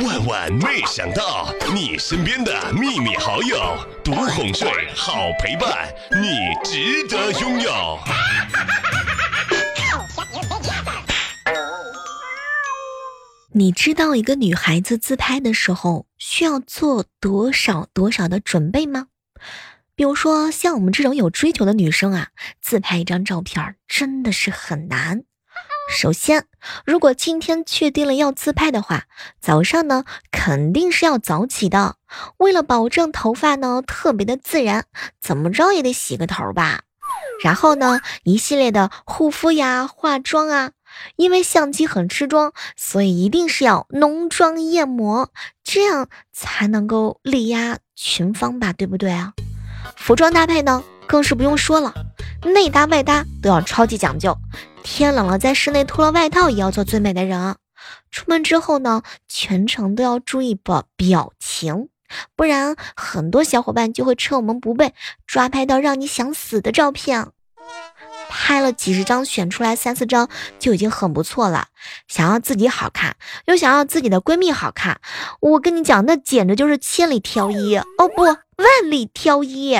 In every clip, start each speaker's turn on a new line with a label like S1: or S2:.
S1: 万万没想到，你身边的秘密好友，独哄睡，好陪伴，你值得拥有。
S2: 你知道一个女孩子自拍的时候需要做多少多少的准备吗？比如说，像我们这种有追求的女生啊，自拍一张照片真的是很难。首先，如果今天确定了要自拍的话，早上呢肯定是要早起的。为了保证头发呢特别的自然，怎么着也得洗个头吧。然后呢，一系列的护肤呀、化妆啊。因为相机很吃妆，所以一定是要浓妆艳抹，这样才能够力压群芳吧，对不对啊？服装搭配呢，更是不用说了，内搭外搭都要超级讲究。天冷了，在室内脱了外套也要做最美的人。出门之后呢，全程都要注意表表情，不然很多小伙伴就会趁我们不备，抓拍到让你想死的照片。拍了几十张，选出来三四张就已经很不错了。想要自己好看，又想要自己的闺蜜好看，我跟你讲，那简直就是千里挑一哦，不，万里挑一。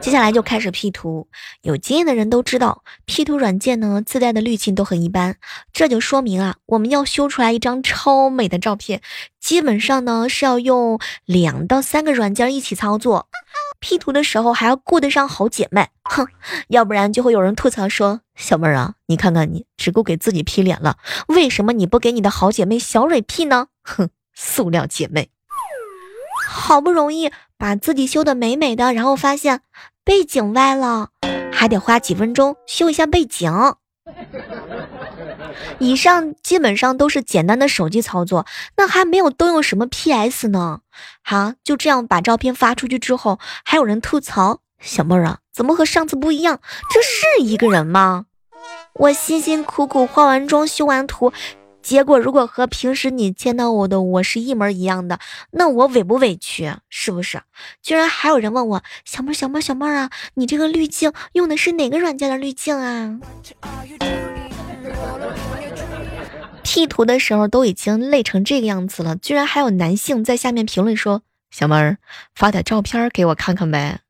S2: 接下来就开始 P 图，有经验的人都知道，P 图软件呢自带的滤镜都很一般，这就说明啊，我们要修出来一张超美的照片，基本上呢是要用两到三个软件一起操作。P 图的时候还要顾得上好姐妹，哼，要不然就会有人吐槽说：“小妹儿啊，你看看你只顾给自己 P 脸了，为什么你不给你的好姐妹小蕊 P 呢？”哼，塑料姐妹，好不容易把自己修的美美的，然后发现背景歪了，还得花几分钟修一下背景。以上基本上都是简单的手机操作，那还没有动用什么 PS 呢。好，就这样把照片发出去之后，还有人吐槽小妹儿啊，怎么和上次不一样？这是一个人吗？我辛辛苦苦化完妆、修完图，结果如果和平时你见到我的我是一模一样的，那我委不委屈？是不是？居然还有人问我小妹儿、小妹儿、小妹儿啊，你这个滤镜用的是哪个软件的滤镜啊？P 图的时候都已经累成这个样子了，居然还有男性在下面评论说：“小妹儿，发点照片给我看看呗。”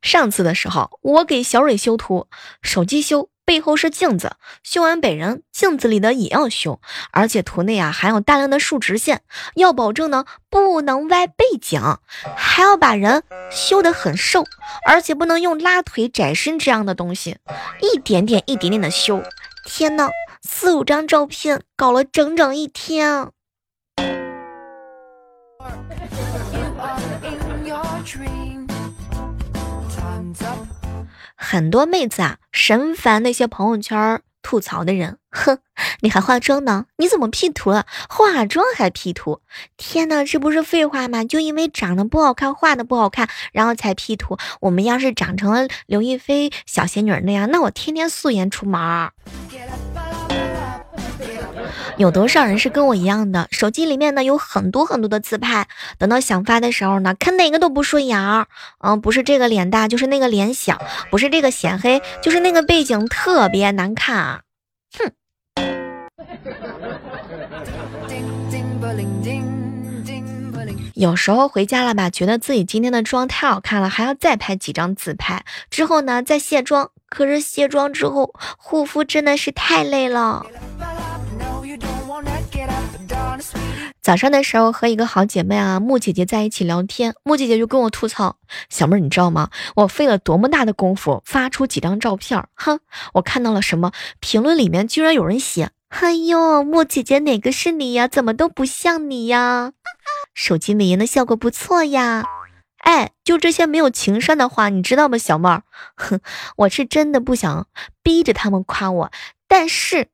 S2: 上次的时候，我给小蕊修图，手机修。背后是镜子，修完本人，镜子里的也要修，而且图内啊含有大量的竖直线，要保证呢不能歪背景，还要把人修得很瘦，而且不能用拉腿窄身这样的东西，一点点一点点的修。天呐，四五张照片搞了整整一天。很多妹子啊，神烦那些朋友圈吐槽的人。哼，你还化妆呢？你怎么 P 图了？化妆还 P 图？天哪，这不是废话吗？就因为长得不好看，画的不好看，然后才 P 图。我们要是长成了刘亦菲小仙女那样，那我天天素颜出门。有多少人是跟我一样的？手机里面呢有很多很多的自拍，等到想发的时候呢，看哪个都不顺眼儿。嗯，不是这个脸大，就是那个脸小；不是这个显黑，就是那个背景特别难看啊。哼。有时候回家了吧，觉得自己今天的妆太好看了，还要再拍几张自拍，之后呢再卸妆。可是卸妆之后护肤真的是太累了。早上的时候和一个好姐妹啊木姐姐在一起聊天，木姐姐就跟我吐槽：“小妹儿，你知道吗？我费了多么大的功夫发出几张照片？哼，我看到了什么？评论里面居然有人写：‘哎呦，木姐姐哪个是你呀？怎么都不像你呀？’手机美颜的效果不错呀。哎，就这些没有情商的话，你知道吗，小妹儿？哼，我是真的不想逼着他们夸我，但是。”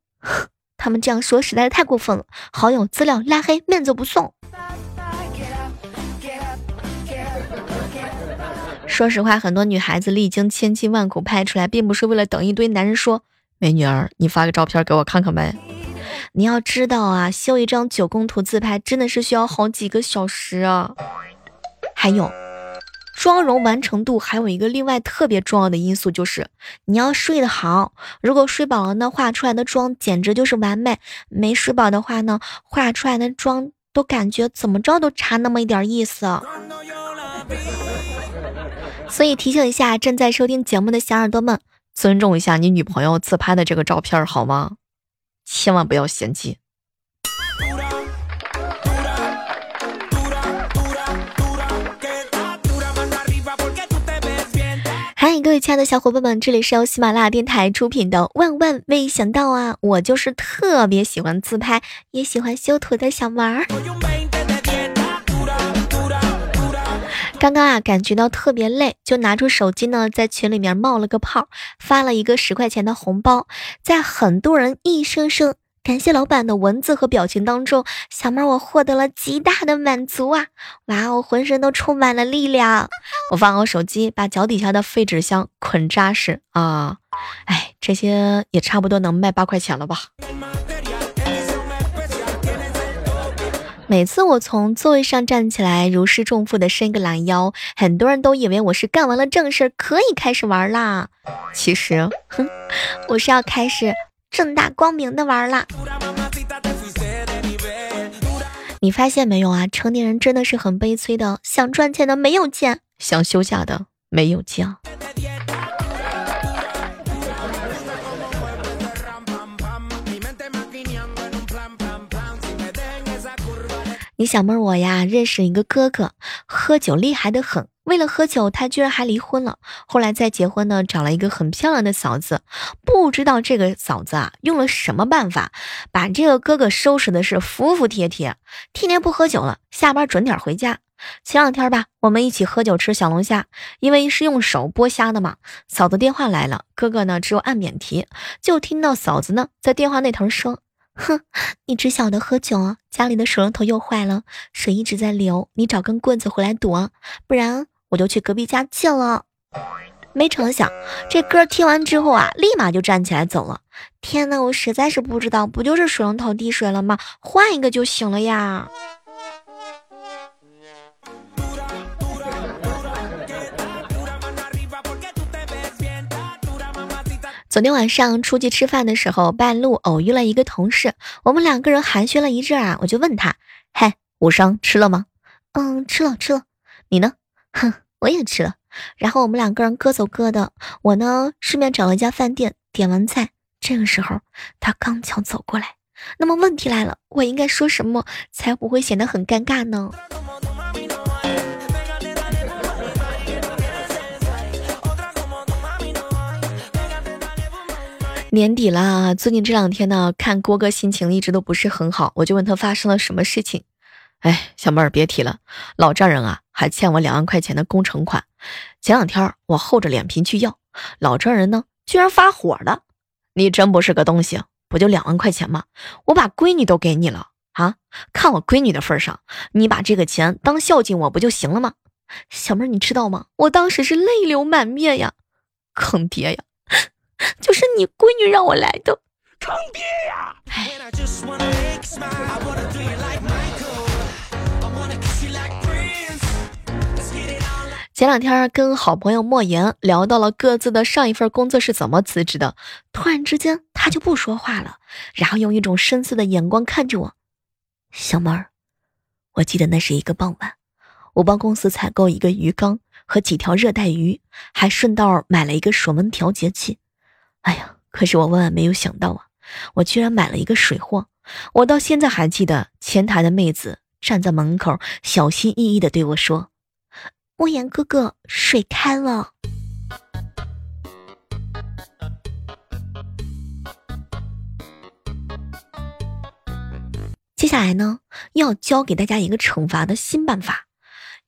S2: 他们这样说实在是太过分了，好友资料拉黑，面子不送。说实话，很多女孩子历经千辛万苦拍出来，并不是为了等一堆男人说：“美女儿，你发个照片给我看看呗。”你要知道啊，修一张九宫图自拍真的是需要好几个小时啊。还有，妆容完成度还有一个另外特别重要的因素，就是你要睡得好。如果睡饱了呢，化出来的妆简直就是完美；没睡饱的话呢，化出来的妆都感觉怎么着都差那么一点意思。所以提醒一下正在收听节目的小耳朵们，尊重一下你女朋友自拍的这个照片好吗？千万不要嫌弃。嗨，各位亲爱的小伙伴们，这里是由喜马拉雅电台出品的《万万没想到啊》，我就是特别喜欢自拍，也喜欢修图的小萌儿。刚刚啊，感觉到特别累，就拿出手机呢，在群里面冒了个泡，发了一个十块钱的红包，在很多人一声声。感谢老板的文字和表情当中，小妹我获得了极大的满足啊！哇，哦浑身都充满了力量。我放好手机，把脚底下的废纸箱捆扎实啊！哎，这些也差不多能卖八块钱了吧？每次我从座位上站起来，如释重负的伸个懒腰，很多人都以为我是干完了正事儿，可以开始玩啦。其实，哼，我是要开始。正大光明的玩了，你发现没有啊？成年人真的是很悲催的，想赚钱的没有钱，想休假的没有假。你小妹儿我呀，认识一个哥哥，喝酒厉害的很。为了喝酒，他居然还离婚了。后来再结婚呢，找了一个很漂亮的嫂子。不知道这个嫂子啊，用了什么办法，把这个哥哥收拾的是服服帖帖，天天不喝酒了，下班准点回家。前两天吧，我们一起喝酒吃小龙虾，因为是用手剥虾的嘛。嫂子电话来了，哥哥呢只有按免提，就听到嫂子呢在电话那头说。哼，你只晓得喝酒！家里的水龙头又坏了，水一直在流，你找根棍子回来堵啊，不然我就去隔壁家借了。没成想，这歌听完之后啊，立马就站起来走了。天呐，我实在是不知道，不就是水龙头滴水了吗？换一个就行了呀。昨天晚上出去吃饭的时候，半路偶遇了一个同事，我们两个人寒暄了一阵啊，我就问他：“嘿，午膳吃了吗？”“嗯，吃了吃了。”“你呢？”“哼，我也吃了。”然后我们两个人各走各的，我呢顺便找了一家饭店点完菜。这个时候他刚巧走过来，那么问题来了，我应该说什么才不会显得很尴尬呢？年底了，最近这两天呢，看郭哥心情一直都不是很好，我就问他发生了什么事情。哎，小妹儿别提了，老丈人啊还欠我两万块钱的工程款，前两天我厚着脸皮去要，老丈人呢居然发火了。你真不是个东西，不就两万块钱吗？我把闺女都给你了啊，看我闺女的份上，你把这个钱当孝敬我不就行了吗？小妹你知道吗？我当时是泪流满面呀，坑爹呀！就是你闺女让我来的，坑爹呀！前两天跟好朋友莫言聊到了各自的上一份工作是怎么辞职的，突然之间他就不说话了，然后用一种深邃的眼光看着我。小妹儿，我记得那是一个傍晚，我帮公司采购一个鱼缸和几条热带鱼，还顺道买了一个水温调节器。哎呀！可是我万万没有想到啊，我居然买了一个水货。我到现在还记得前台的妹子站在门口，小心翼翼地对我说：“莫言哥哥，水开了。”接下来呢，要教给大家一个惩罚的新办法。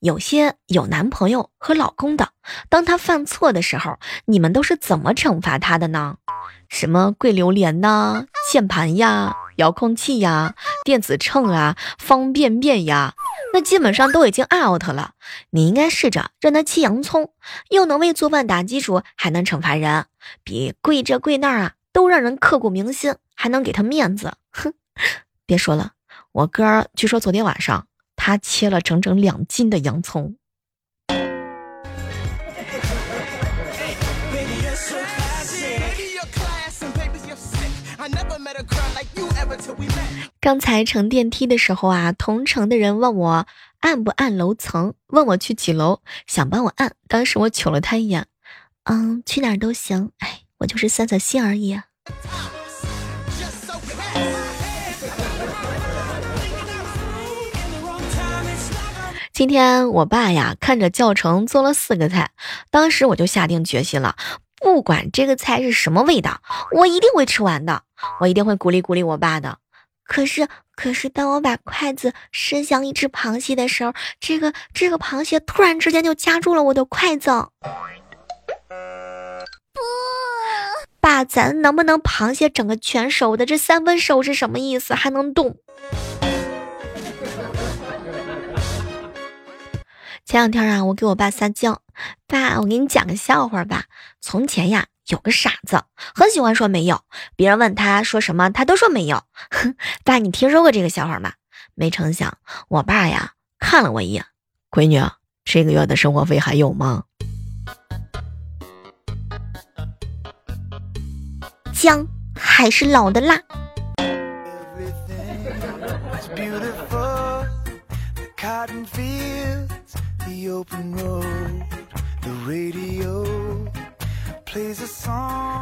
S2: 有些有男朋友和老公的，当他犯错的时候，你们都是怎么惩罚他的呢？什么跪榴莲呐、键盘呀、遥控器呀、电子秤啊、方便面呀，那基本上都已经 out 了。你应该试着让他切洋葱，又能为做饭打基础，还能惩罚人，比跪这跪那儿啊都让人刻骨铭心，还能给他面子。哼，别说了，我哥据说昨天晚上。他切了整整两斤的洋葱。刚才乘电梯的时候啊，同城的人问我按不按楼层，问我去几楼，想帮我按。当时我瞅了他一眼，嗯，去哪儿都行。哎，我就是散散心而已。今天我爸呀看着教程做了四个菜，当时我就下定决心了，不管这个菜是什么味道，我一定会吃完的，我一定会鼓励鼓励我爸的。可是，可是当我把筷子伸向一只螃蟹的时候，这个这个螃蟹突然之间就夹住了我的筷子。不，爸，咱能不能螃蟹整个全熟的？这三分熟是什么意思？还能动？前两天啊，我给我爸撒娇，爸，我给你讲个笑话吧。从前呀，有个傻子，很喜欢说没有，别人问他说什么，他都说没有。哼，爸，你听说过这个笑话吗？没成想，我爸呀看了我一眼，闺女，这个月的生活费还有吗？姜还是老的辣。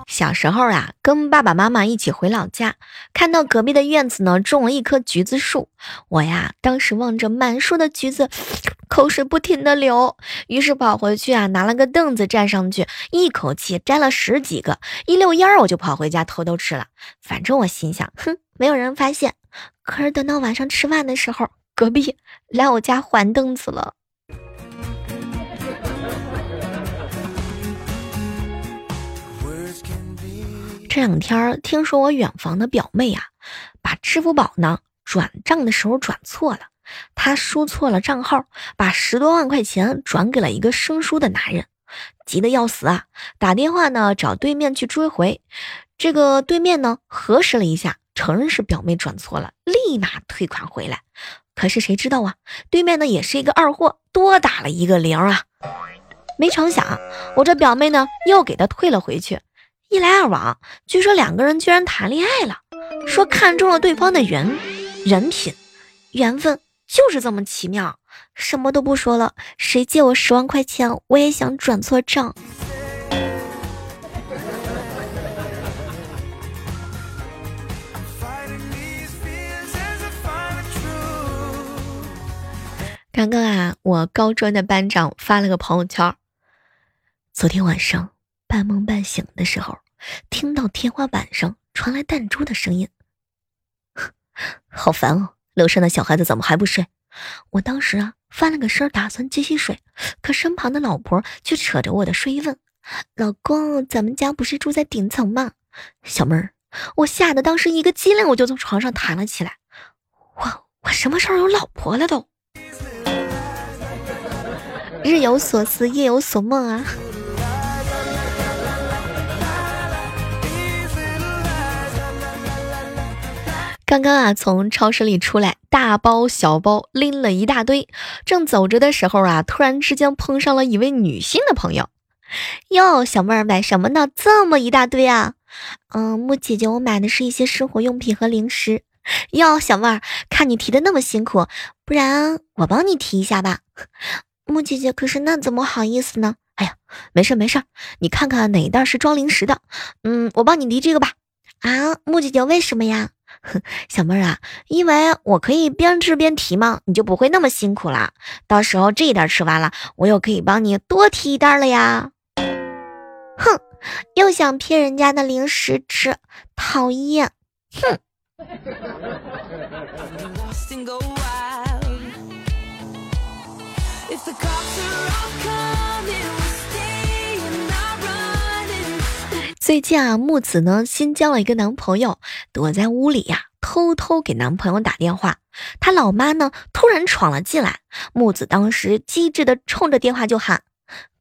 S2: 小时候啊，跟爸爸妈妈一起回老家，看到隔壁的院子呢种了一棵橘子树，我呀当时望着满树的橘子，口水不停的流，于是跑回去啊拿了个凳子站上去，一口气摘了十几个，一溜烟儿我就跑回家偷偷吃了。反正我心想，哼，没有人发现。可是等到晚上吃饭的时候，隔壁来我家还凳子了。这两天听说我远房的表妹啊，把支付宝呢转账的时候转错了，她输错了账号，把十多万块钱转给了一个生疏的男人，急得要死啊！打电话呢找对面去追回，这个对面呢核实了一下，承认是表妹转错了，立马退款回来。可是谁知道啊，对面呢也是一个二货，多打了一个零啊！没成想，我这表妹呢又给他退了回去。一来二往，据说两个人居然谈恋爱了，说看中了对方的人人品，缘分就是这么奇妙。什么都不说了，谁借我十万块钱，我也想转错账。刚刚啊，我高中的班长发了个朋友圈，昨天晚上。半梦半醒的时候，听到天花板上传来弹珠的声音，好烦哦！楼上的小孩子怎么还不睡？我当时啊翻了个身，打算继续睡，可身旁的老婆却扯着我的睡衣问：“老公，咱们家不是住在顶层吗？”小妹儿，我吓得当时一个激灵，我就从床上弹了起来。我我什么时候有老婆了都？日有所思，夜有所梦啊！刚刚啊，从超市里出来，大包小包拎了一大堆，正走着的时候啊，突然之间碰上了一位女性的朋友。哟，小妹儿买什么呢？这么一大堆啊！嗯，木姐姐，我买的是一些生活用品和零食。哟，小妹儿，看你提的那么辛苦，不然我帮你提一下吧。木姐姐，可是那怎么好意思呢？哎呀，没事没事，你看看哪一袋是装零食的。嗯，我帮你提这个吧。啊，木姐姐，为什么呀？小妹儿啊，因为我可以边吃边提嘛，你就不会那么辛苦啦。到时候这一袋吃完了，我又可以帮你多提一袋了呀。哼，又想骗人家的零食吃，讨厌！哼。最近啊，木子呢新交了一个男朋友，躲在屋里呀，偷偷给男朋友打电话。他老妈呢突然闯了进来，木子当时机智的冲着电话就喊：“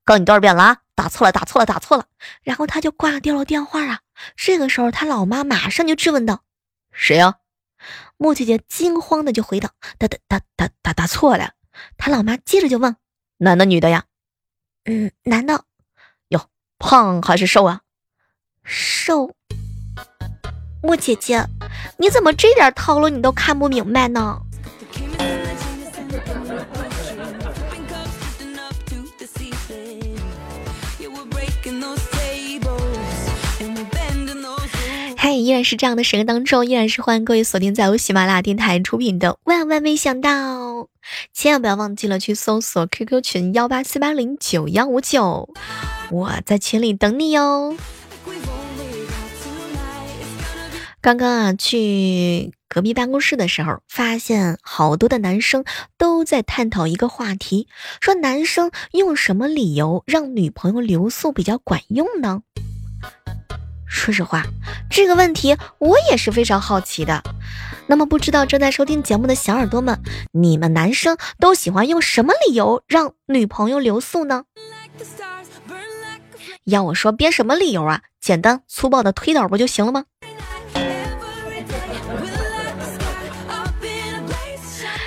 S2: 告你多少遍了啊，打错了，打错了，打错了。”然后他就挂掉了电话啊。这个时候他老妈马上就质问道：“谁呀？”木姐姐惊慌的就回道：“打打打打打打错了。”他老妈接着就问：“男的女的呀？”“嗯，男的。”“哟，胖还是瘦啊？”瘦，莫姐姐，你怎么这点套路你都看不明白呢？嘿，依然是这样的时刻当中，依然是欢迎各位锁定在由喜马拉雅电台出品的《万万没想到》，千万不要忘记了去搜索 QQ 群幺八四八零九幺五九，我在群里等你哟。刚刚啊，去隔壁办公室的时候，发现好多的男生都在探讨一个话题，说男生用什么理由让女朋友留宿比较管用呢？说实话，这个问题我也是非常好奇的。那么，不知道正在收听节目的小耳朵们，你们男生都喜欢用什么理由让女朋友留宿呢？要我说，编什么理由啊？简单粗暴的推导不就行了吗？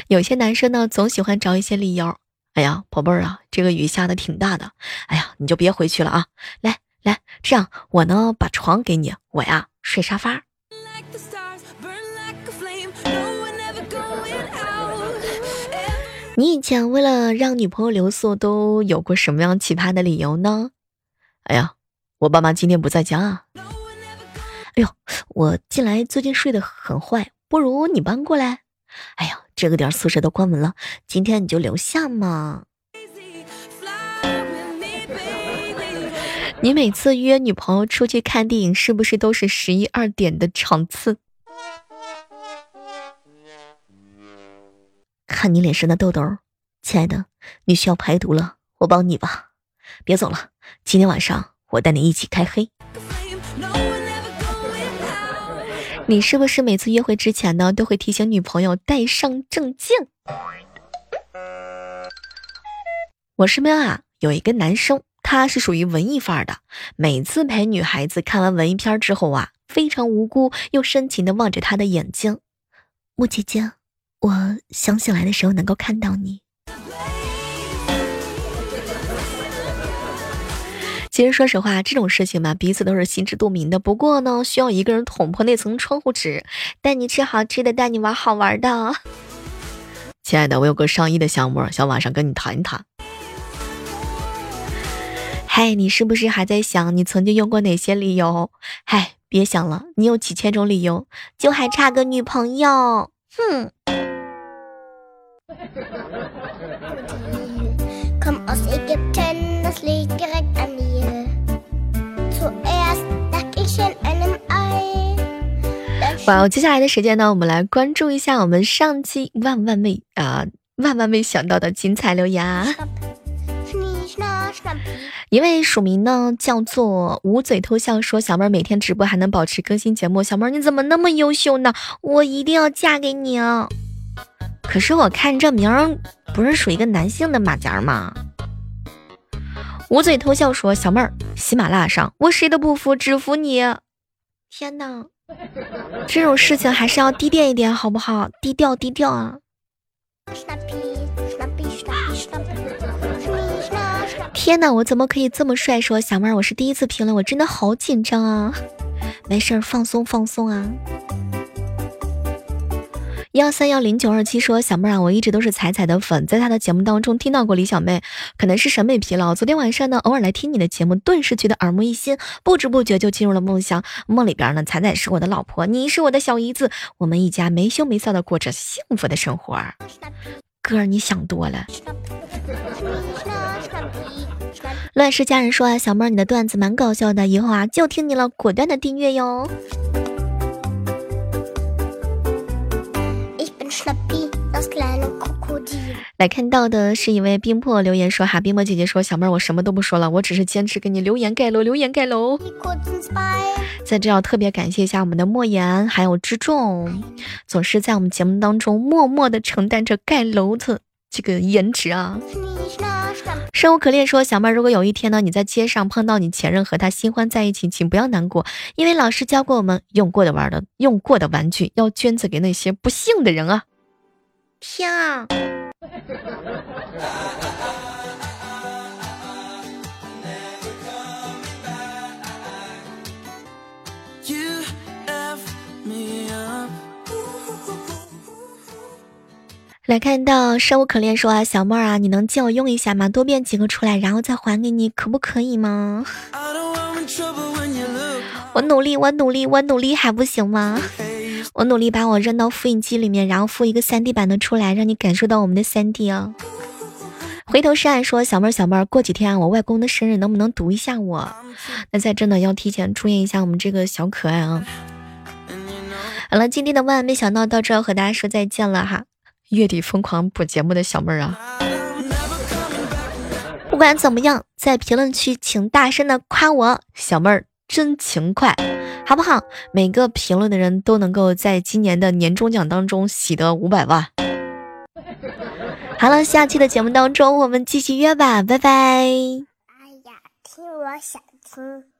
S2: 有些男生呢，总喜欢找一些理由。哎呀，宝贝儿啊，这个雨下的挺大的。哎呀，你就别回去了啊！来来，这样我呢把床给你，我呀睡沙发。你以前为了让女朋友留宿，都有过什么样奇葩的理由呢？哎呀，我爸妈今天不在家啊。哎呦，我进来最近睡得很坏，不如你搬过来。哎呀。这个点宿舍都关门了，今天你就留下嘛。你每次约女朋友出去看电影，是不是都是十一二点的场次？看你脸上的痘痘，亲爱的，你需要排毒了，我帮你吧。别走了，今天晚上我带你一起开黑。你是不是每次约会之前呢，都会提醒女朋友带上证件？我身边啊有一个男生，他是属于文艺范儿的，每次陪女孩子看完文艺片之后啊，非常无辜又深情的望着她的眼睛。木姐姐，我想醒来的时候能够看到你。其实，说实话，这种事情嘛，彼此都是心知肚明的。不过呢，需要一个人捅破那层窗户纸，带你吃好吃的，带你玩好玩的。亲爱的，我有个上亿的项目，想晚上跟你谈一谈。嗨，你是不是还在想你曾经用过哪些理由？嗨，别想了，你有几千种理由，就还差个女朋友。哼。哇，接下来的时间呢，我们来关注一下我们上期万万没啊万万没想到的精彩留言。一位署名呢叫做捂嘴偷笑，说小妹儿每天直播还能保持更新节目，小妹儿你怎么那么优秀呢？我一定要嫁给你啊！可是我看这名儿不是属于一个男性的马甲吗？捂嘴偷笑说小妹儿，喜马拉雅上我谁都不服，只服你。天哪！这种事情还是要低调一点，好不好？低调低调啊！天哪，我怎么可以这么帅？说小妹儿，我是第一次评论，我真的好紧张啊！没事儿，放松放松啊！幺三幺零九二七说：“小妹啊，我一直都是彩彩的粉，在她的节目当中听到过李小妹，可能是审美疲劳。昨天晚上呢，偶尔来听你的节目，顿时觉得耳目一新，不知不觉就进入了梦乡。梦里边呢，彩彩是我的老婆，你是我的小姨子，我们一家没羞没臊的过着幸福的生活。哥，你想多了。”乱世佳人说：“啊，小妹，你的段子蛮搞笑的，以后啊就听你了，果断的订阅哟。”来看到的是一位冰魄留言说：“哈，冰魄姐姐说，小妹儿我什么都不说了，我只是坚持给你留言盖楼，留言盖楼。在这要特别感谢一下我们的莫言还有之众，总是在我们节目当中默默的承担着盖楼的这个颜值啊。生无可恋说，小妹儿如果有一天呢，你在街上碰到你前任和他新欢在一起，请不要难过，因为老师教过我们，用过的玩的用过的玩具要捐赠给那些不幸的人啊。天啊！来看到生无可恋说啊，小妹啊，你能借我用一下吗？多变几个出来，然后再还给你，可不可以吗？我努力，我努力，我努力还不行吗？我努力把我扔到复印机里面，然后复一个三 D 版的出来，让你感受到我们的三 D 啊。回头是岸说，小妹儿小妹儿，过几天我外公的生日，能不能读一下我？那在真的要提前祝愿一下我们这个小可爱啊。好了，今天的万万没想到到这要和大家说再见了哈。月底疯狂补节目的小妹儿啊，不管怎么样，在评论区请大声的夸我小妹儿真勤快，好不好？每个评论的人都能够在今年的年终奖当中喜得五百万。好了，下期的节目当中我们继续约吧，拜拜。哎呀，听我想听。